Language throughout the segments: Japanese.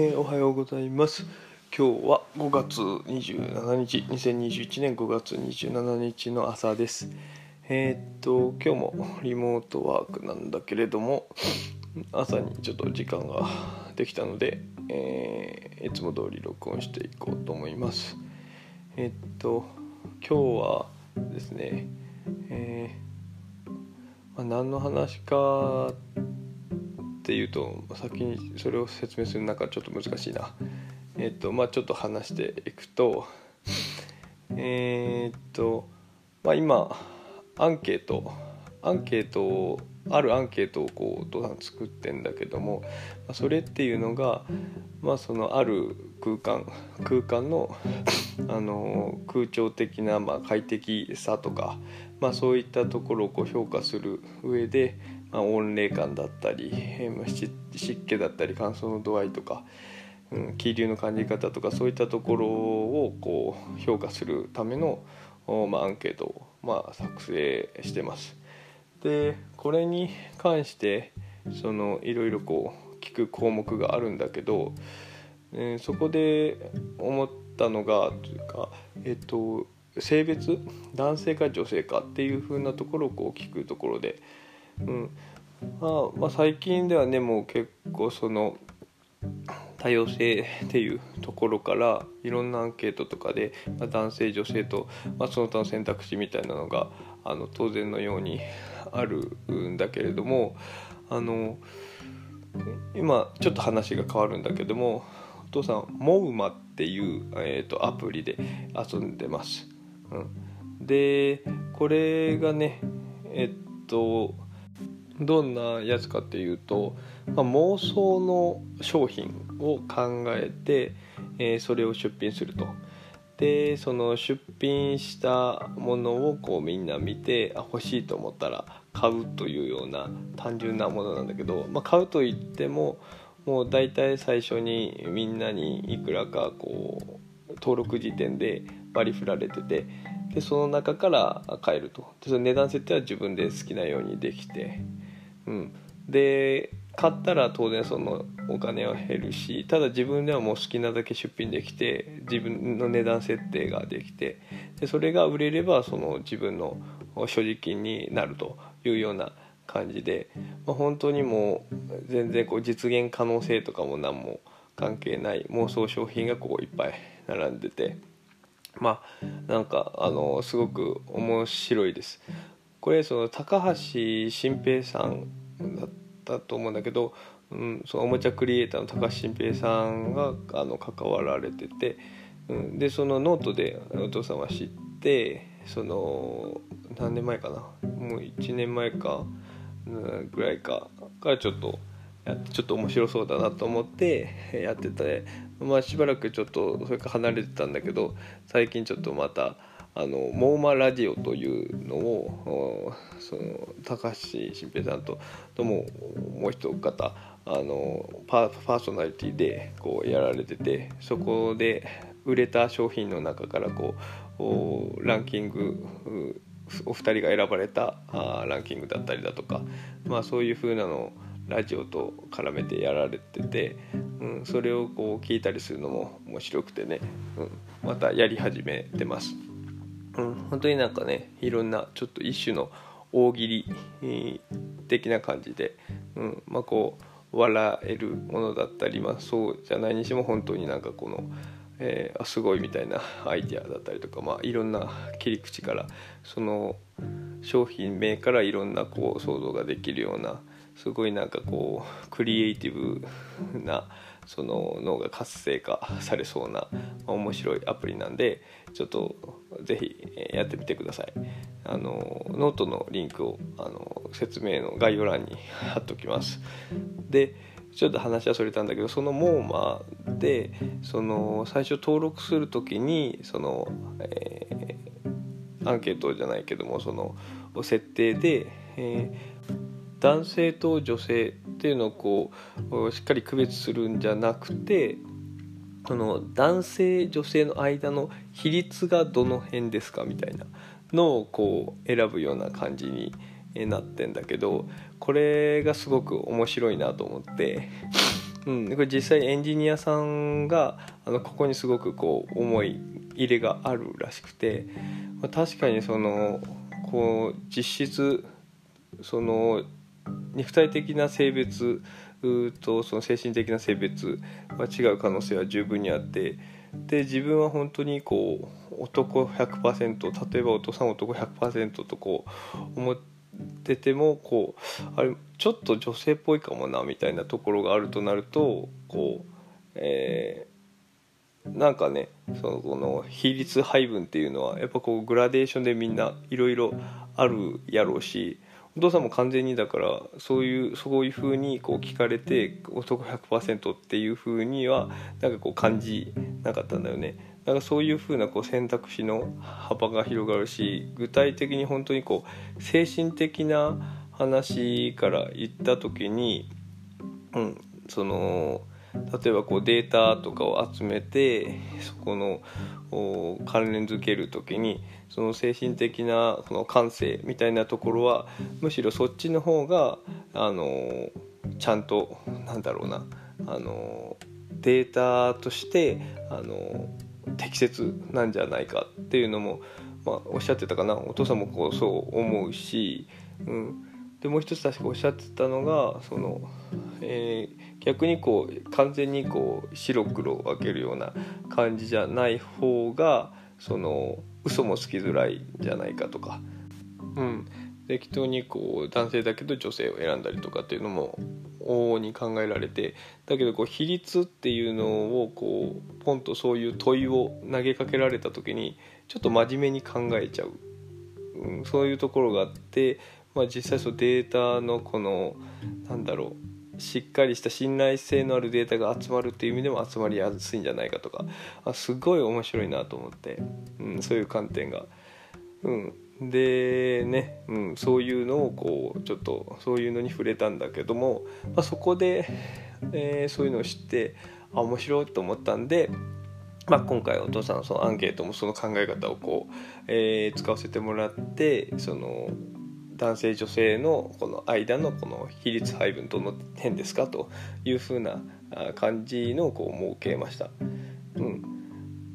えーおはようございます。今日は5月27日2021年5月27日の朝です。えーっと今日もリモートワークなんだけれども朝にちょっと時間ができたので、えーいつも通り録音していこうと思います。えーっと今日はですねえまあ、何の話かってていうと先にそれを説明する中ちょっと難しいな。えっとまあちょっと話していくとえーっとまあ今アンケートアンケートをあるアンケートをこうお父さん作ってんだけどもそれっていうのがまあそのある空間空間のあの空調的なまあ快適さとかまあそういったところをこう評価する上でまあ、温冷感だったり、えま湿気だったり乾燥の度合いとか、うん、気流の感じ方とかそういったところをこう評価するための、まあ、アンケートを、まあ、作成してます。でこれに関してそのいろいろこう聞く項目があるんだけど、えーそこで思ったのがというかえっ、と性別男性か女性かっていう風なところをこう聞くところで。うん。まあまあ、最近ではねもう結構その多様性っていうところからいろんなアンケートとかで、まあ、男性女性と、まあ、その他の選択肢みたいなのがあの当然のようにあるんだけれどもあの今ちょっと話が変わるんだけどもお父さんモウマっていう、えー、とアプリで遊んでます。うん、でこれがねえっとどんなやつかっていうと、まあ、妄想の商品を考えて、えーそれを出品すると。でその出品したものをこうみんな見てあ欲しいと思ったら買うというような単純なものなんだけど、まあ、買うと言ってももう大体最初にみんなにいくらかこう登録時点で割り振られててでその中から買えるとでその値段設定は自分で好きなようにできて、うん、で買ったら当然そのお金は減るしただ自分ではもう好きなだけ出品できて自分の値段設定ができてでそれが売れればその自分の所持金になるというような感じで、まあ、本当にもう全然こう実現可能性とかも何も関係ない妄想商品がこういっぱい並んでてまあなんかあのすごく面白いです。これその高橋新平さんだったと思うんだけど、うん、そのおもちゃクリエイターの高橋新平さんがあの関わられてて、うん、でそのノートでお父さんは知ってその何年前かなもう1年前か、うんぐらいかからちょっとやってちょっと面白そうだなと思ってやってて、まあ、しばらくちょっとそれから離れてたんだけど最近ちょっとまたあのモーマラジオというのをおその高橋新平さんととももう一方あのパパーソナリティでこうやられててそこで売れた商品の中からこうおランキングうお二人が選ばれたあーランキングだったりだとか、まあ、そういう風なのをラジオと絡めてやられてて、うん、それをこう聞いたりするのも面白くてね、うん、またやり始めてます。うん、本当になんかねいろんなちょっと一種の大喜利的な感じで、うん。まあ、こう笑えるものだったり、まあ、そうじゃないにしても本当になんかこの、えーあすごいみたいなアイデアだったりとか、まあ、いろんな切り口からその商品名からいろんなこう想像ができるようなすごいなんかこうクリエイティブなその脳が活性化されそうなま面白いアプリなんでちょっとぜひやってみてください。あのノートのリンクをあの説明の概要欄に貼っておきます。でちょっと話はそれたんだけどそのモーマでその最初登録する時にその、えーアンケートじゃないけどもその設定で、えー男性と女性っていうのをこうしっかり区別するんじゃなくてその男性女性の間の比率がどの辺ですかみたいなのをこう選ぶような感じになってんだけどこれがすごく面白いなと思って。うん、これ実際エンジニアさんがあのここにすごくこう思い入れがあるらしくて、まあ、確かにそのこう実質その肉体的な性別とその精神的な性別は違う可能性は十分にあってで自分は本当にこう男100%例えばお父さん男100%とこう思っててもこうあれちょっと女性っぽいかもなみたいなところがあるとなるとこう、えー、なんかねそのこの比率配分っていうのはやっぱこうグラデーションでみんないろいろあるやろうしお父さんも完全にだからそういうそういうふうにこう聞かれて男100%っていうふうにはなんかこう感じなかったんだよね。だかそういうふうなこう選択肢の幅が広がるし具体的に本当にこう精神的な話から言った時に、うん、その例えばこうデータとかを集めてそこの関連づける時にその精神的なその感性みたいなところはむしろそっちの方があのちゃんとなんだろうなあのデータとしてあの適切なんじゃないかっていうのも、まあ、おっしゃってたかな。お父さんもこうそう思うし、うん、でもう一つ確かおっしゃってたのがその、えー、逆にこう完全にこう白黒分けるような感じじゃない方がその嘘もつきづらいんじゃないかとか、うん、適当にこう男性だけど女性を選んだりとかっていうのも往々に考えられてだけどこう比率っていうのをこうポンとそういう問いを投げかけられた時にちょっと真面目に考えちゃう、うん、そういうところがあってまあ、実際そのデータのこのなんだろうしっかりした信頼性のあるデータが集まるっていう意味でも集まりやすいんじゃないかとかあすごい面白いなと思って、うん、そういう観点が。うんでね、うん、そういうのをこうちょっとそういうのに触れたんだけども、まあ、そこで、えー、そういうのを知ってあ面白いと思ったんで、まあ、今回お父さんのそのアンケートもその考え方をこう、えー、使わせてもらってその男性女性のこの間のこの比率配分どの辺ですかというふうな感じのこう設けました。うん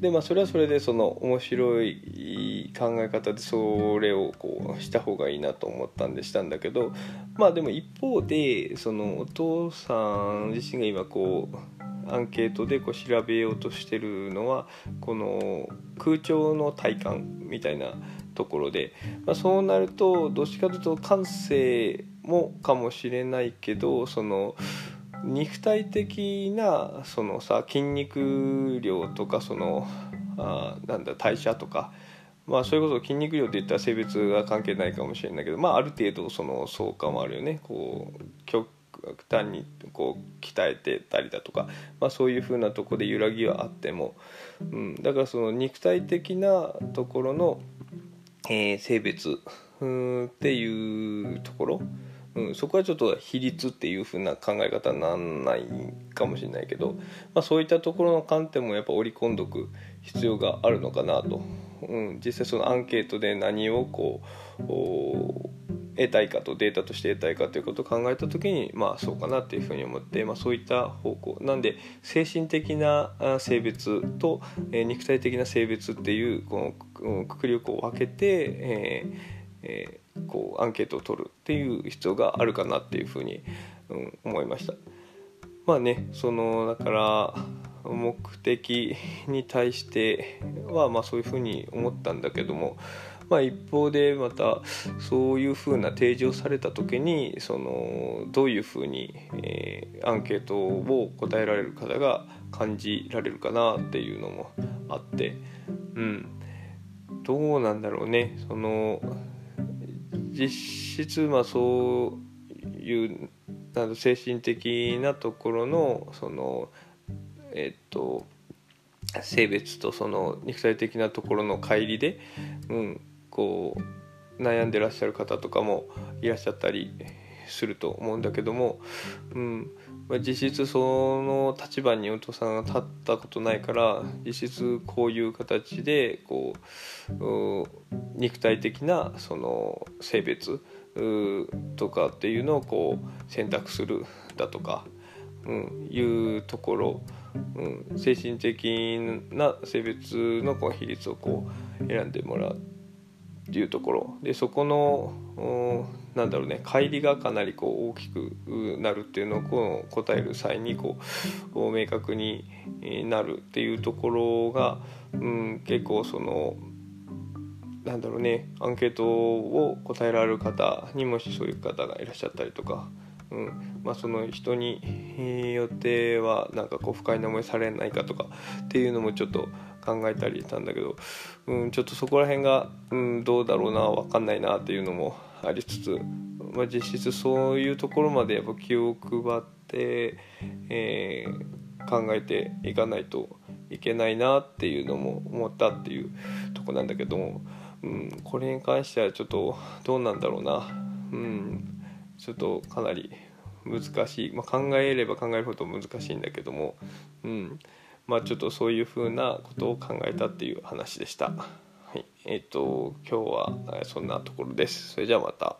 でまあ、それはそれでその面白い考え方でそれをこうした方がいいなと思ったんでしたんだけどまあでも一方でそのお父さん自身が今こうアンケートでこう調べようとしてるのはこの空調の体感みたいなところで、まあ、そうなるとどっちかというと感性もかもしれないけどその肉体的なそのさ筋肉量とかそのあなんだ代謝とかまあそれこそ筋肉量って言ったら性別が関係ないかもしれないけどまあある程度その相関もあるよね。こう極端にこう鍛えてたりだとか、まあ、そういうふうなとこで揺らぎはあっても、うん、だからその肉体的なところのえー、性別。っていうところ、うん、そこはちょっと比率っていう風な考え方にならないかもしれないけど、まあ、そういったところの観点もやっぱ織り込んどく必要があるのかなと、うん、実際そのアンケートで何をこう得たいかとデータとして得たいかということを考えた時にまあそうかなっていうふうに思って、まあ、そういった方向なんで精神的な性別と、え、肉体的な性別っていうこのくくりをこう分けて、えーえー、こうアンケートを取るっていう必要があるかなっていうふうに、うん、思いました。まあねそのだから目的に対してはまあそういうふうに思ったんだけども、まあ、一方でまたそういうふうな提示をされた時にそのどういうふうに、えー、アンケートを答えられる方が感じられるかなっていうのもあってうん。どうなんだろうね。その実質まあそういう精神的なところのそのえっと性別とその肉体的なところの乖離で、うん、こう悩んでらっしゃる方とかもいらっしゃったりすると思うんだけども、うんまあ、実質その立場にお父さんが立ったことないから実質こういう形でこう肉体的なその性別とかっていうのをこう選択するだとか、うん、いうところ、うん、精神的な性別のこう比率をこう選んでもらうっていうところ。でそこのなんだろうね乖離がかなりこう大きくなるっていうのをこう答える際にこう明確になるっていうところが、うん、結構そのなんだろうねアンケートを答えられる方にもしそういう方がいらっしゃったりとか、うんまあ、その人によってはなんかこう不快な思いされないかとかっていうのもちょっと考えたりしたんだけど、うん、ちょっとそこら辺が、うん、どうだろうな分かんないなっていうのもありつつ、まあ、実質そういうところまでやっぱ気を配って、えー、考えていかないといけないなっていうのも思ったっていうとこなんだけども。うん、これに関してはちょっとどうなんだろうな、うん、ちょっとかなり難しい、まあ、考えれば考えるほど難しいんだけども、うんまあ、ちょっとそういうふうなことを考えたっていう話でした。はい、えっ、ー、と今日はそんなところです。それじゃあまた。